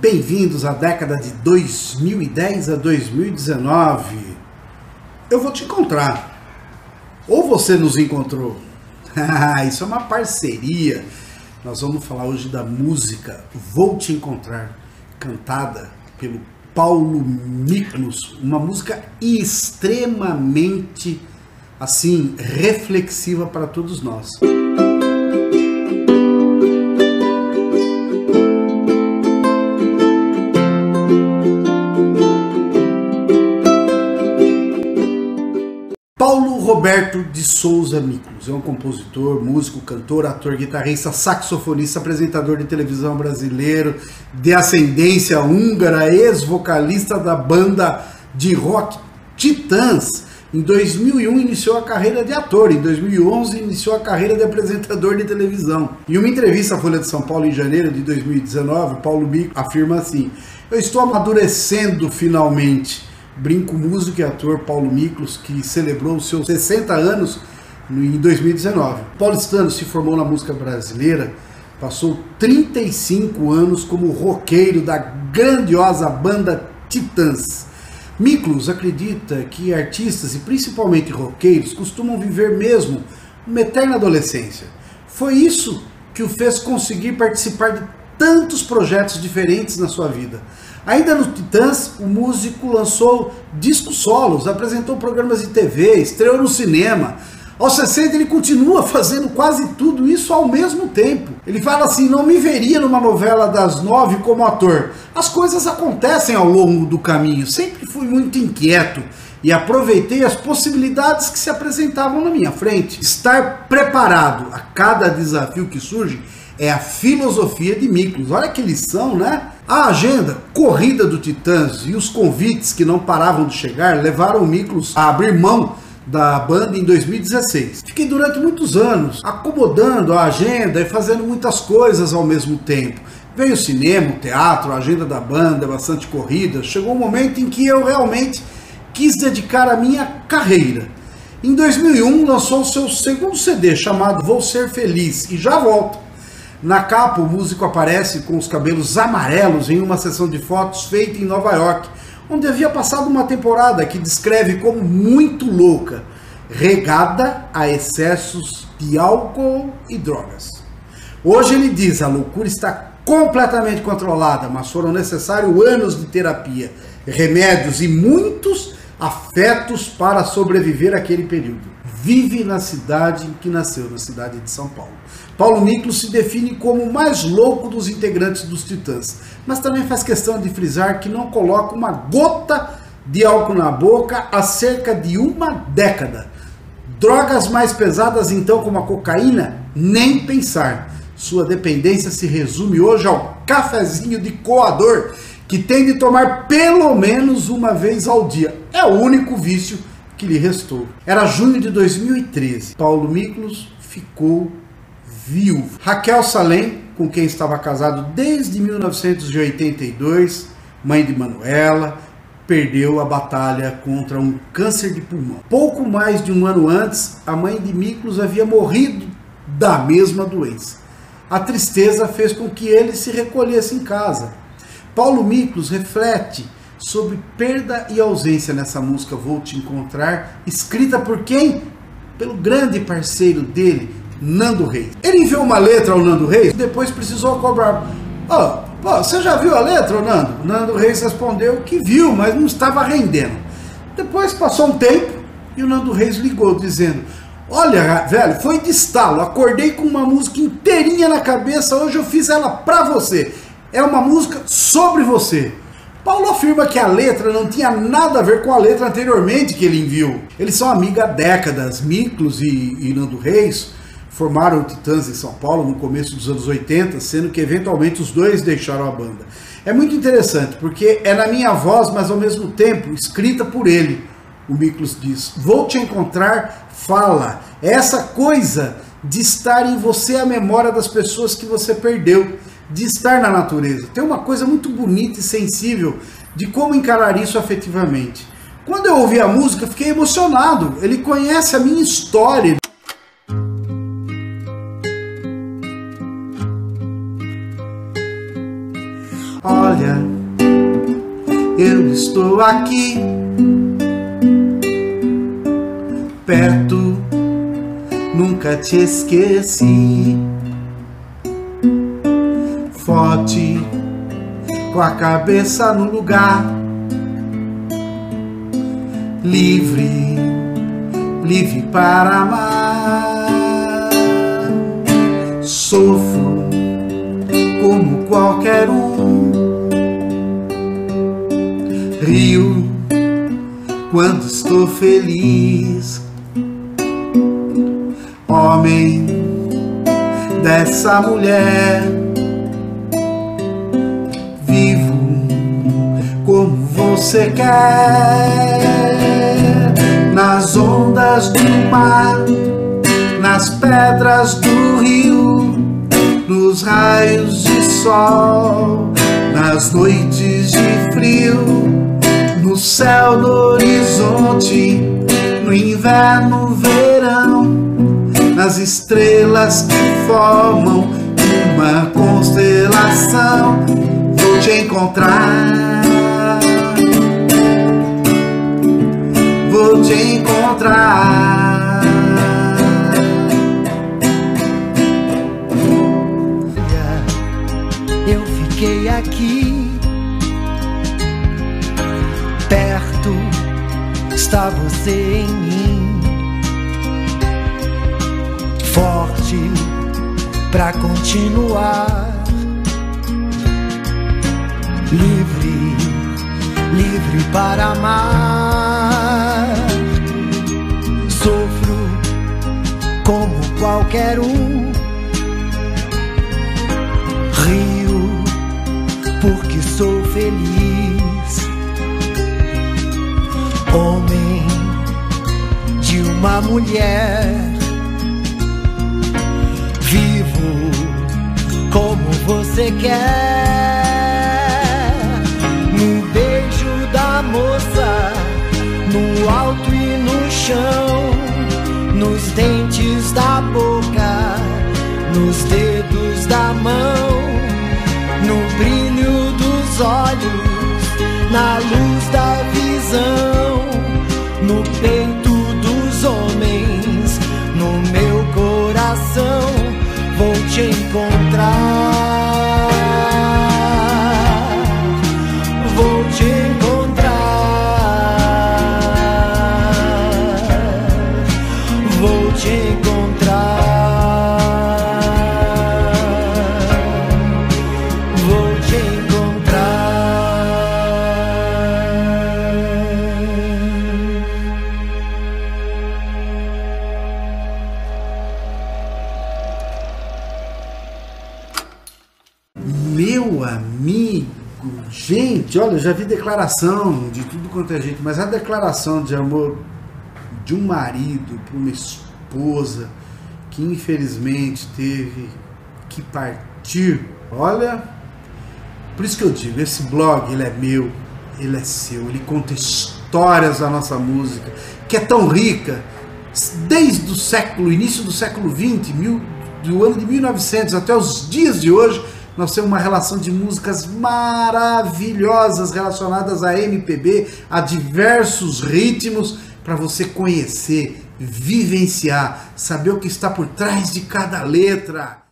Bem-vindos à década de 2010 a 2019. Eu vou te encontrar. Ou você nos encontrou. Isso é uma parceria. Nós vamos falar hoje da música Vou Te Encontrar, cantada pelo Paulo Miklos, uma música extremamente assim reflexiva para todos nós. Roberto de Souza Miklos é um compositor, músico, cantor, ator, guitarrista, saxofonista, apresentador de televisão brasileiro, de ascendência húngara, ex-vocalista da banda de rock Titãs. Em 2001 iniciou a carreira de ator, em 2011 iniciou a carreira de apresentador de televisão. Em uma entrevista à Folha de São Paulo em janeiro de 2019, Paulo Miklos afirma assim: "Eu estou amadurecendo finalmente brinco músico e ator Paulo Miklos, que celebrou os seus 60 anos em 2019. Paulistano se formou na música brasileira, passou 35 anos como roqueiro da grandiosa banda Titãs. Miklos acredita que artistas e principalmente roqueiros costumam viver mesmo uma eterna adolescência. Foi isso que o fez conseguir participar de tantos projetos diferentes na sua vida. Ainda no Titãs, o músico lançou discos solos, apresentou programas de TV, estreou no cinema. Aos 60 ele continua fazendo quase tudo isso ao mesmo tempo. Ele fala assim: não me veria numa novela das nove como ator. As coisas acontecem ao longo do caminho. Sempre fui muito inquieto e aproveitei as possibilidades que se apresentavam na minha frente. Estar preparado a cada desafio que surge é a filosofia de Miklos. Olha que lição, né? A agenda corrida do Titãs e os convites que não paravam de chegar levaram Miklos a abrir mão da banda em 2016. Fiquei durante muitos anos acomodando a agenda e fazendo muitas coisas ao mesmo tempo. Veio o cinema, o teatro, a agenda da banda, bastante corrida. Chegou um momento em que eu realmente quis dedicar a minha carreira. Em 2001 lançou o seu segundo CD chamado Vou Ser Feliz e já volto. Na capa, o músico aparece com os cabelos amarelos em uma sessão de fotos feita em Nova York, onde havia passado uma temporada que descreve como muito louca, regada a excessos de álcool e drogas. Hoje ele diz: a loucura está completamente controlada, mas foram necessários anos de terapia, remédios e muitos afetos para sobreviver àquele período vive na cidade em que nasceu, na cidade de São Paulo. Paulo Miklos se define como o mais louco dos integrantes dos Titãs, mas também faz questão de frisar que não coloca uma gota de álcool na boca há cerca de uma década. Drogas mais pesadas, então, como a cocaína, nem pensar. Sua dependência se resume hoje ao cafezinho de coador, que tem de tomar pelo menos uma vez ao dia. É o único vício que lhe restou. Era junho de 2013. Paulo Miklos ficou viúvo. Raquel Salem, com quem estava casado desde 1982, mãe de Manuela, perdeu a batalha contra um câncer de pulmão. Pouco mais de um ano antes, a mãe de Miklos havia morrido da mesma doença. A tristeza fez com que ele se recolhesse em casa. Paulo Miklos reflete sobre perda e ausência nessa música Vou Te Encontrar, escrita por quem? Pelo grande parceiro dele, Nando Reis. Ele enviou uma letra ao Nando Reis, depois precisou cobrar. Oh, pô, você já viu a letra, Nando? Nando Reis respondeu que viu, mas não estava rendendo. Depois passou um tempo e o Nando Reis ligou dizendo: Olha, velho, foi de estalo. Acordei com uma música inteirinha na cabeça. Hoje eu fiz ela pra você. É uma música sobre você. Paulo afirma que a letra não tinha nada a ver com a letra anteriormente que ele enviou. Eles são amigos há décadas. Miklos e, e Nando Reis formaram o Titãs em São Paulo no começo dos anos 80, sendo que eventualmente os dois deixaram a banda. É muito interessante porque é na minha voz, mas ao mesmo tempo escrita por ele. O Miklos diz: Vou te encontrar, fala. Essa coisa de estar em você a memória das pessoas que você perdeu de estar na natureza. Tem uma coisa muito bonita e sensível de como encarar isso afetivamente. Quando eu ouvi a música, fiquei emocionado. Ele conhece a minha história. Olha, eu estou aqui, perto, nunca te esqueci. Forte, com a cabeça no lugar, livre, livre para amar. Sofro como qualquer um. Rio quando estou feliz. Homem dessa mulher, você quer, nas ondas do mar, nas pedras do rio, nos raios de sol, nas noites de frio, no céu do horizonte, no inverno, verão, nas estrelas que formam uma constelação, vou te encontrar. Está você em mim. Forte pra continuar. Livre livre para amar. Sofro como qualquer um mulher, vivo como você quer. No beijo da moça, no alto e no chão, nos dentes da boca, nos dedos gente, olha, eu já vi declaração de tudo quanto é gente, mas a declaração de amor de um marido para uma esposa que infelizmente teve que partir, olha, por isso que eu digo, esse blog ele é meu, ele é seu, ele conta histórias da nossa música, que é tão rica, desde o século, início do século 20, mil, do ano de 1900 até os dias de hoje, nós temos uma relação de músicas maravilhosas relacionadas a MPB, a diversos ritmos, para você conhecer, vivenciar, saber o que está por trás de cada letra.